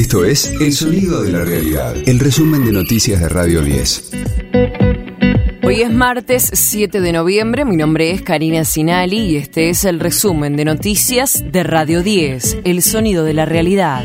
Esto es El Sonido de la Realidad, el resumen de noticias de Radio 10. Hoy es martes 7 de noviembre, mi nombre es Karina Sinali y este es el resumen de noticias de Radio 10, El Sonido de la Realidad.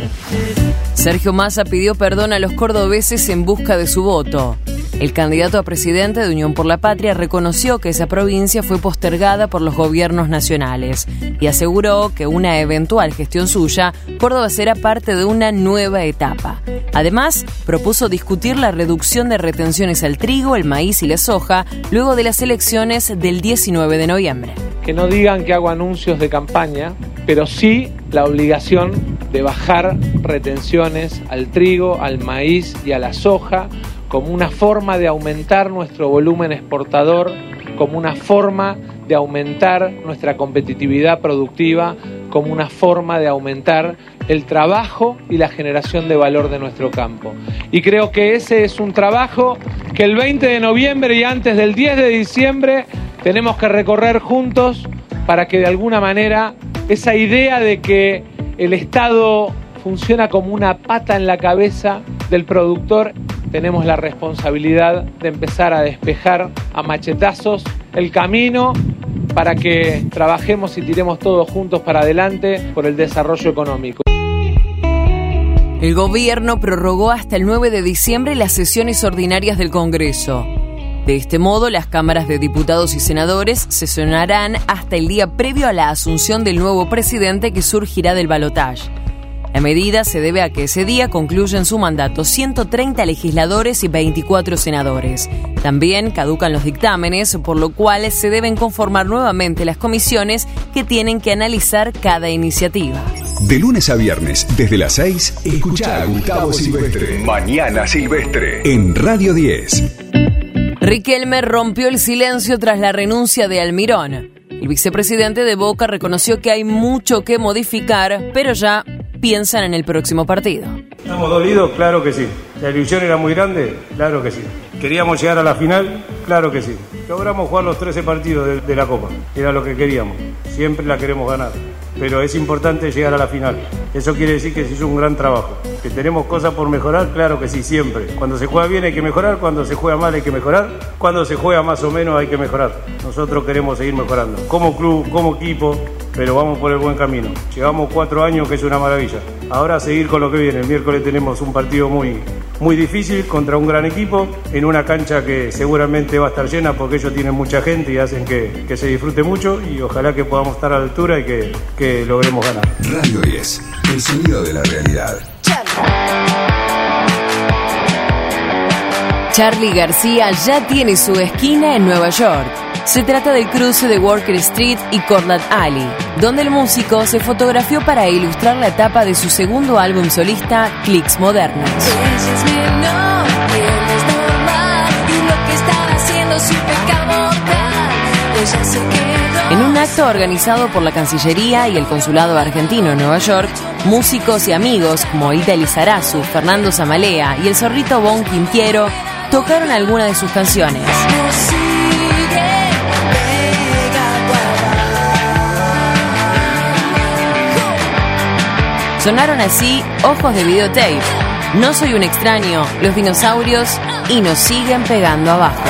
Sergio Massa pidió perdón a los cordobeses en busca de su voto. El candidato a presidente de Unión por la Patria reconoció que esa provincia fue postergada por los gobiernos nacionales y aseguró que una eventual gestión suya, Córdoba será parte de una nueva etapa. Además, propuso discutir la reducción de retenciones al trigo, el maíz y la soja luego de las elecciones del 19 de noviembre. Que no digan que hago anuncios de campaña, pero sí la obligación de bajar retenciones al trigo, al maíz y a la soja como una forma de aumentar nuestro volumen exportador, como una forma de aumentar nuestra competitividad productiva, como una forma de aumentar el trabajo y la generación de valor de nuestro campo. Y creo que ese es un trabajo que el 20 de noviembre y antes del 10 de diciembre tenemos que recorrer juntos para que de alguna manera esa idea de que el Estado funciona como una pata en la cabeza del productor tenemos la responsabilidad de empezar a despejar a machetazos el camino para que trabajemos y tiremos todos juntos para adelante por el desarrollo económico. El gobierno prorrogó hasta el 9 de diciembre las sesiones ordinarias del Congreso. De este modo, las cámaras de diputados y senadores sesionarán hasta el día previo a la asunción del nuevo presidente que surgirá del balotaje. La medida se debe a que ese día concluyen su mandato 130 legisladores y 24 senadores. También caducan los dictámenes, por lo cual se deben conformar nuevamente las comisiones que tienen que analizar cada iniciativa. De lunes a viernes, desde las 6, escucha a Gustavo Silvestre. Mañana Silvestre. En Radio 10. Riquelme rompió el silencio tras la renuncia de Almirón. El vicepresidente de Boca reconoció que hay mucho que modificar, pero ya piensan en el próximo partido. ¿Estamos dolidos? Claro que sí. ¿La ilusión era muy grande? Claro que sí. ¿Queríamos llegar a la final? Claro que sí. Logramos jugar los 13 partidos de, de la Copa. Era lo que queríamos. Siempre la queremos ganar. Pero es importante llegar a la final. Eso quiere decir que se hizo un gran trabajo. ¿Que tenemos cosas por mejorar? Claro que sí, siempre. Cuando se juega bien hay que mejorar, cuando se juega mal hay que mejorar, cuando se juega más o menos hay que mejorar. Nosotros queremos seguir mejorando. Como club, como equipo, pero vamos por el buen camino. Llevamos cuatro años que es una maravilla. Ahora a seguir con lo que viene. El miércoles tenemos un partido muy, muy difícil contra un gran equipo en una cancha que seguramente va a estar llena porque ellos tienen mucha gente y hacen que, que se disfrute mucho y ojalá que podamos estar a la altura y que, que logremos ganar. Radio 10, el sonido de la realidad. Charlie García ya tiene su esquina en Nueva York. Se trata del cruce de Walker Street y Cortlandt Alley, donde el músico se fotografió para ilustrar la etapa de su segundo álbum solista, Clicks Modernos. En un acto organizado por la Cancillería y el Consulado Argentino en Nueva York, músicos y amigos como Ita Lizarazu, Fernando Zamalea y el zorrito Bon Quintiero tocaron algunas de sus canciones. Sonaron así Ojos de Videotape, No soy un extraño, Los dinosaurios y nos siguen pegando abajo.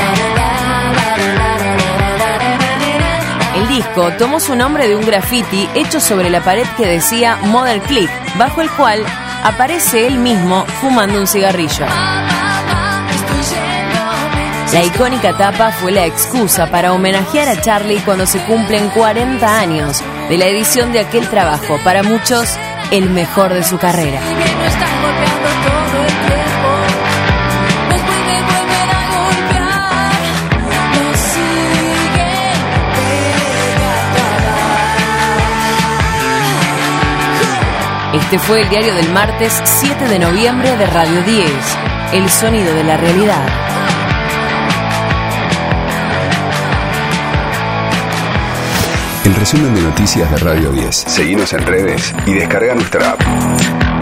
El disco tomó su nombre de un graffiti hecho sobre la pared que decía Model Click, bajo el cual aparece él mismo fumando un cigarrillo. La icónica tapa fue la excusa para homenajear a Charlie cuando se cumplen 40 años de la edición de aquel trabajo, para muchos el mejor de su carrera. Este fue el diario del martes 7 de noviembre de Radio 10, El sonido de la realidad. El resumen de noticias de Radio 10. Seguimos en redes y descarga nuestra app.